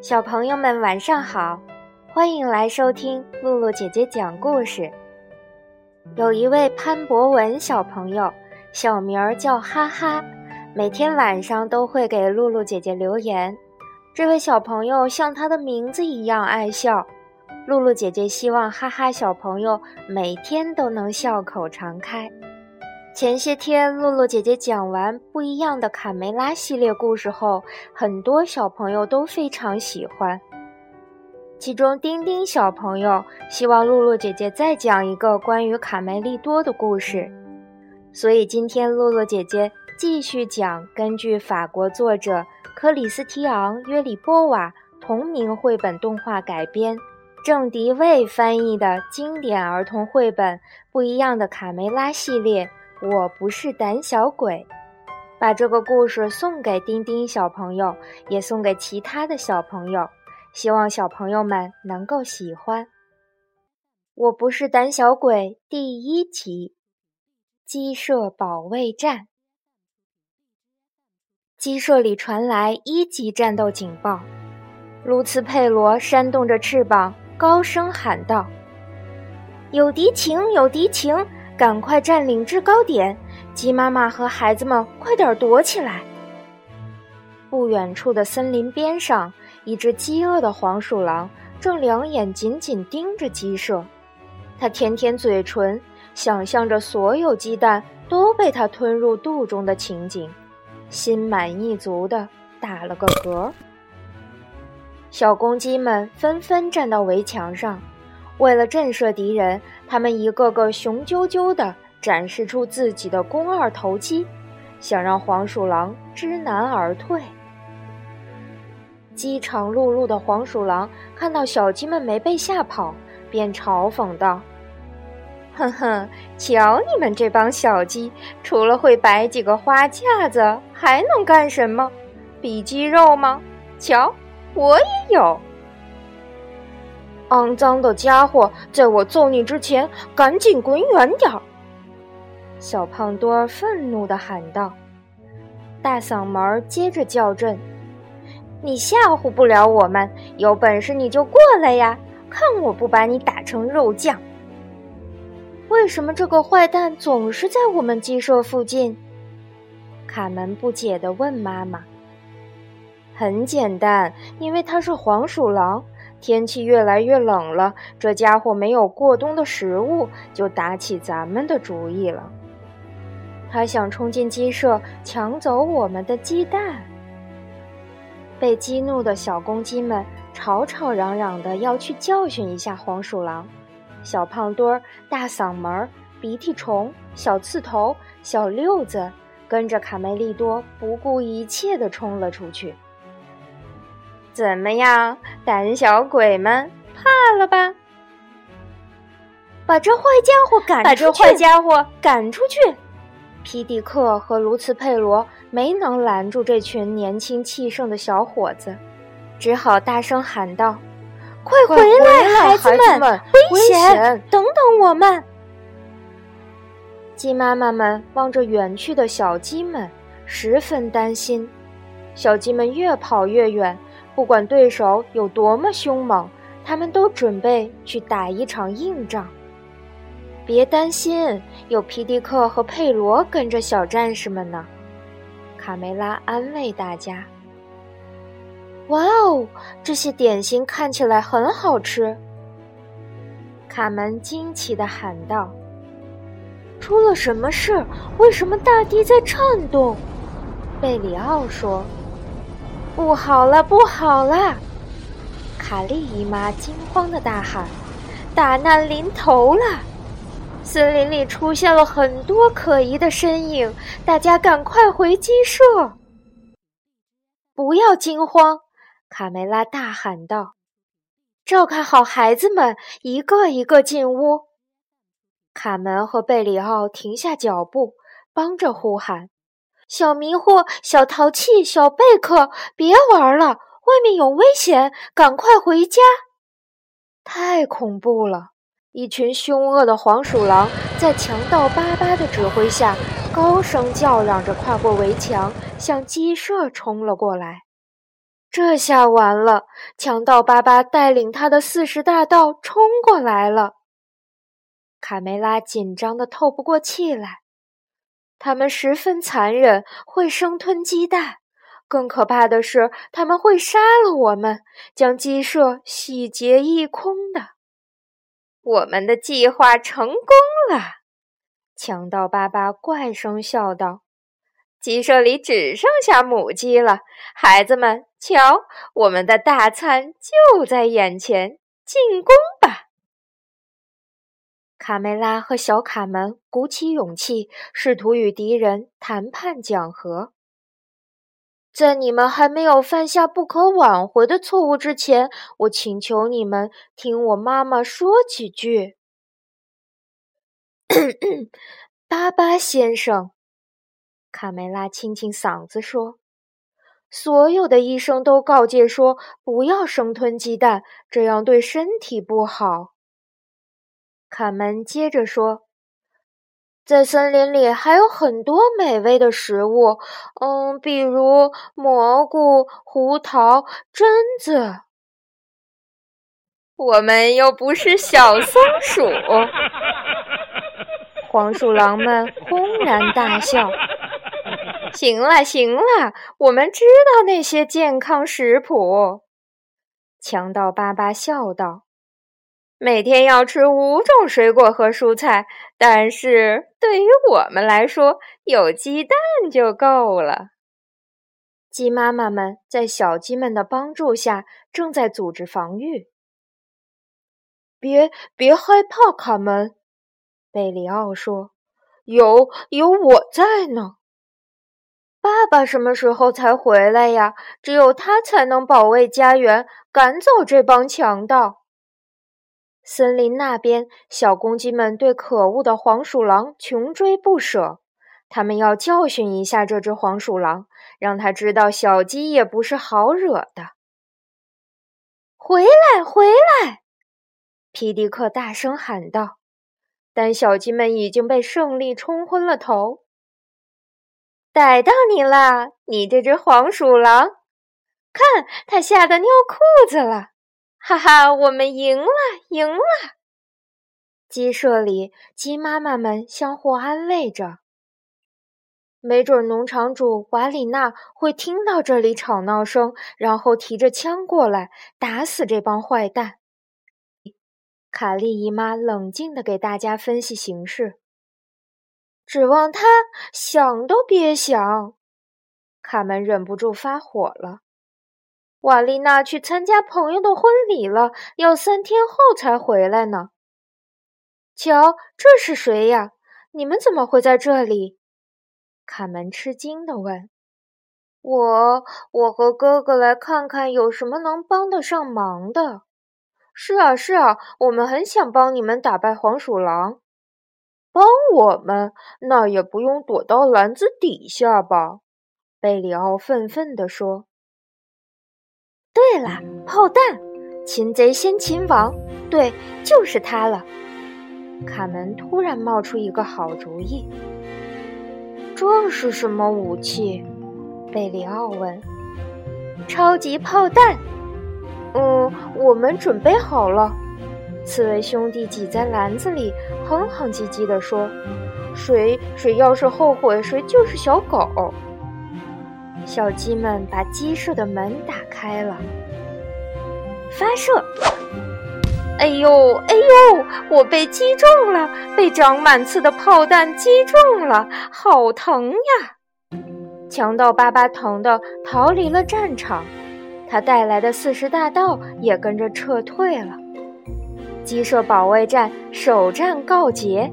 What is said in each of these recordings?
小朋友们晚上好，欢迎来收听露露姐姐讲故事。有一位潘博文小朋友，小名儿叫哈哈，每天晚上都会给露露姐姐留言。这位小朋友像他的名字一样爱笑，露露姐姐希望哈哈小朋友每天都能笑口常开。前些天，露露姐姐讲完不一样的卡梅拉系列故事后，很多小朋友都非常喜欢。其中，丁丁小朋友希望露露姐姐再讲一个关于卡梅利多的故事，所以今天露露姐姐继续讲根据法国作者克里斯提昂·约里波瓦同名绘本动画改编，郑迪卫翻译的经典儿童绘本《不一样的卡梅拉》系列。我不是胆小鬼，把这个故事送给丁丁小朋友，也送给其他的小朋友，希望小朋友们能够喜欢。我不是胆小鬼第一集，鸡舍保卫战。鸡舍里传来一级战斗警报，卢茨佩罗扇动着翅膀，高声喊道：“有敌情，有敌情！”赶快占领制高点！鸡妈妈和孩子们，快点躲起来！不远处的森林边上，一只饥饿的黄鼠狼正两眼紧紧盯着鸡舍。它舔舔嘴唇，想象着所有鸡蛋都被它吞入肚中的情景，心满意足地打了个嗝。小公鸡们纷纷站到围墙上。为了震慑敌人，他们一个个雄赳赳地展示出自己的肱二头肌，想让黄鼠狼知难而退。饥肠辘辘的黄鼠狼看到小鸡们没被吓跑，便嘲讽道：“哼哼，瞧你们这帮小鸡，除了会摆几个花架子，还能干什么？比肌肉吗？瞧，我也有。”肮脏的家伙，在我揍你之前，赶紧滚远点儿！小胖墩儿愤怒地喊道，大嗓门接着叫阵：“你吓唬不了我们，有本事你就过来呀！看我不把你打成肉酱！”为什么这个坏蛋总是在我们鸡舍附近？卡门不解地问妈妈。很简单，因为他是黄鼠狼。天气越来越冷了，这家伙没有过冬的食物，就打起咱们的主意了。他想冲进鸡舍，抢走我们的鸡蛋。被激怒的小公鸡们吵吵嚷嚷的要去教训一下黄鼠狼。小胖墩儿、大嗓门儿、鼻涕虫、小刺头、小六子跟着卡梅利多不顾一切的冲了出去。怎么样，胆小鬼们，怕了吧？把这坏家伙赶出把这坏家伙赶出去！皮迪克和卢茨佩罗没能拦住这群年轻气盛的小伙子，只好大声喊道：“快回来，孩子们！危险！等等我们！”鸡妈妈们望着远去的小鸡们，十分担心。小鸡们越跑越远。不管对手有多么凶猛，他们都准备去打一场硬仗。别担心，有皮迪克和佩罗跟着小战士们呢。卡梅拉安慰大家。哇哦，这些点心看起来很好吃。卡门惊奇的喊道：“出了什么事？为什么大地在颤动？”贝里奥说。不好了，不好了！卡莉姨妈惊慌的大喊：“大难临头了！森林里出现了很多可疑的身影，大家赶快回鸡舍！”不要惊慌，卡梅拉大喊道：“照看好孩子们，一个一个进屋。”卡门和贝里奥停下脚步，帮着呼喊。小迷糊、小淘气、小贝克，别玩了，外面有危险，赶快回家！太恐怖了！一群凶恶的黄鼠狼在强盗巴巴的指挥下，高声叫嚷着跨过围墙，向鸡舍冲了过来。这下完了！强盗巴巴带领他的四十大盗冲过来了。卡梅拉紧张的透不过气来。他们十分残忍，会生吞鸡蛋。更可怕的是，他们会杀了我们，将鸡舍洗劫一空的。我们的计划成功了，强盗巴巴怪声笑道：“鸡舍里只剩下母鸡了，孩子们，瞧，我们的大餐就在眼前，进攻吧！”卡梅拉和小卡门鼓起勇气，试图与敌人谈判讲和。在你们还没有犯下不可挽回的错误之前，我请求你们听我妈妈说几句。巴巴先生，卡梅拉清清嗓子说：“所有的医生都告诫说，不要生吞鸡蛋，这样对身体不好。”卡门接着说：“在森林里还有很多美味的食物，嗯，比如蘑菇、胡桃、榛子。我们又不是小松鼠。”黄鼠狼们轰然大笑。“行了，行了，我们知道那些健康食谱。”强盗巴巴笑道。每天要吃五种水果和蔬菜，但是对于我们来说，有鸡蛋就够了。鸡妈妈们在小鸡们的帮助下，正在组织防御。别别害怕，卡门，贝里奥说：“有有我在呢。”爸爸什么时候才回来呀？只有他才能保卫家园，赶走这帮强盗。森林那边，小公鸡们对可恶的黄鼠狼穷追不舍。他们要教训一下这只黄鼠狼，让他知道小鸡也不是好惹的。回来，回来！皮迪克大声喊道。但小鸡们已经被胜利冲昏了头。逮到你了，你这只黄鼠狼！看，它吓得尿裤子了。哈哈，我们赢了，赢了！鸡舍里，鸡妈妈们相互安慰着。没准农场主瓦里娜会听到这里吵闹声，然后提着枪过来打死这帮坏蛋。卡莉姨妈冷静地给大家分析形势。指望他想都别想！卡门忍不住发火了。瓦丽娜去参加朋友的婚礼了，要三天后才回来呢。瞧，这是谁呀？你们怎么会在这里？卡门吃惊地问。我，我和哥哥来看看有什么能帮得上忙的。是啊，是啊，我们很想帮你们打败黄鼠狼。帮我们？那也不用躲到篮子底下吧？贝里奥愤愤地说。对了，炮弹！擒贼先擒王，对，就是它了。卡门突然冒出一个好主意。这是什么武器？贝里奥问。超级炮弹。嗯，我们准备好了。刺猬兄弟挤在篮子里，哼哼唧唧地说：“谁谁要是后悔，谁就是小狗。”小鸡们把鸡舍的门打开了，发射！哎呦，哎呦，我被击中了，被长满刺的炮弹击中了，好疼呀！强盗巴巴疼的逃离了战场，他带来的四十大盗也跟着撤退了。鸡舍保卫战首战告捷，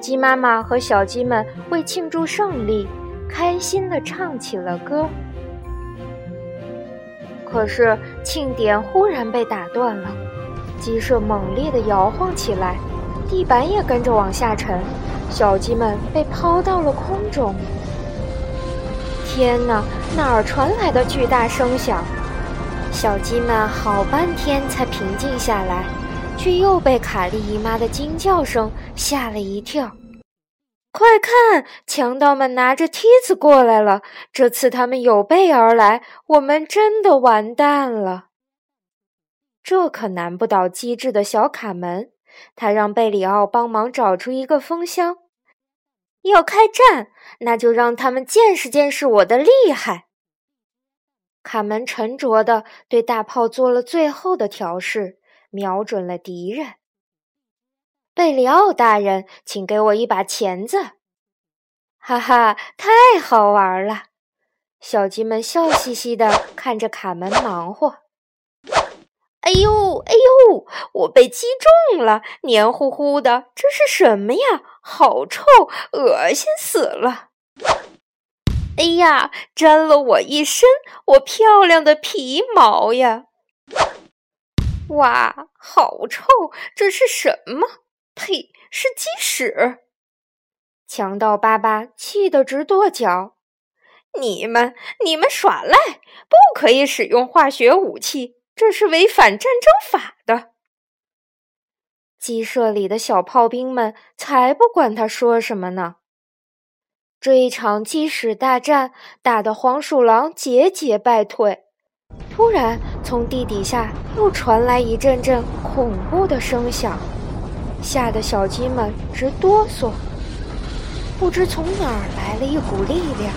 鸡妈妈和小鸡们为庆祝胜利。开心地唱起了歌，可是庆典忽然被打断了，鸡舍猛烈地摇晃起来，地板也跟着往下沉，小鸡们被抛到了空中。天哪，哪儿传来的巨大声响？小鸡们好半天才平静下来，却又被卡莉姨妈的惊叫声吓了一跳。快看，强盗们拿着梯子过来了！这次他们有备而来，我们真的完蛋了。这可难不倒机智的小卡门，他让贝里奥帮忙找出一个风箱。要开战，那就让他们见识见识我的厉害。卡门沉着地对大炮做了最后的调试，瞄准了敌人。贝里奥大人，请给我一把钳子！哈哈，太好玩了！小鸡们笑嘻嘻地看着卡门忙活。哎呦，哎呦，我被击中了，黏糊糊的，这是什么呀？好臭，恶心死了！哎呀，沾了我一身我漂亮的皮毛呀！哇，好臭，这是什么？呸，是鸡屎！强盗爸爸气得直跺脚。你们，你们耍赖，不可以使用化学武器。这是违反战争法的。鸡舍里的小炮兵们才不管他说什么呢。这一场鸡屎大战打得黄鼠狼节节败退。突然，从地底下又传来一阵阵恐怖的声响，吓得小鸡们直哆嗦。不知从哪儿来了一股力量，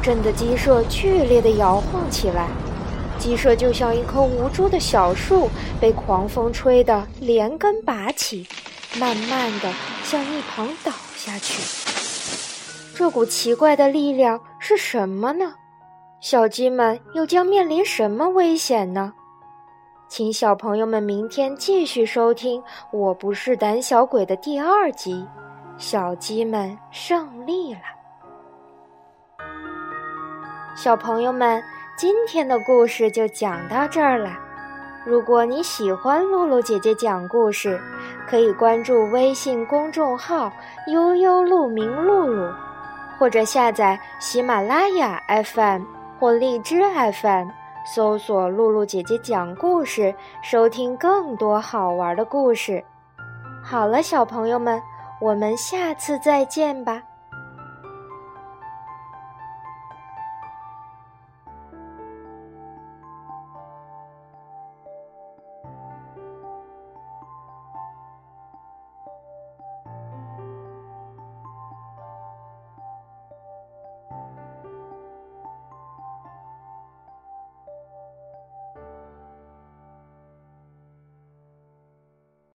震得鸡舍剧烈的摇晃起来。鸡舍就像一棵无助的小树，被狂风吹得连根拔起，慢慢的向一旁倒下去。这股奇怪的力量是什么呢？小鸡们又将面临什么危险呢？请小朋友们明天继续收听《我不是胆小鬼》的第二集。小鸡们胜利了，小朋友们。今天的故事就讲到这儿了。如果你喜欢露露姐姐讲故事，可以关注微信公众号“悠悠鹿鸣露露”，或者下载喜马拉雅 FM 或荔枝 FM，搜索“露露姐姐讲故事”，收听更多好玩的故事。好了，小朋友们，我们下次再见吧。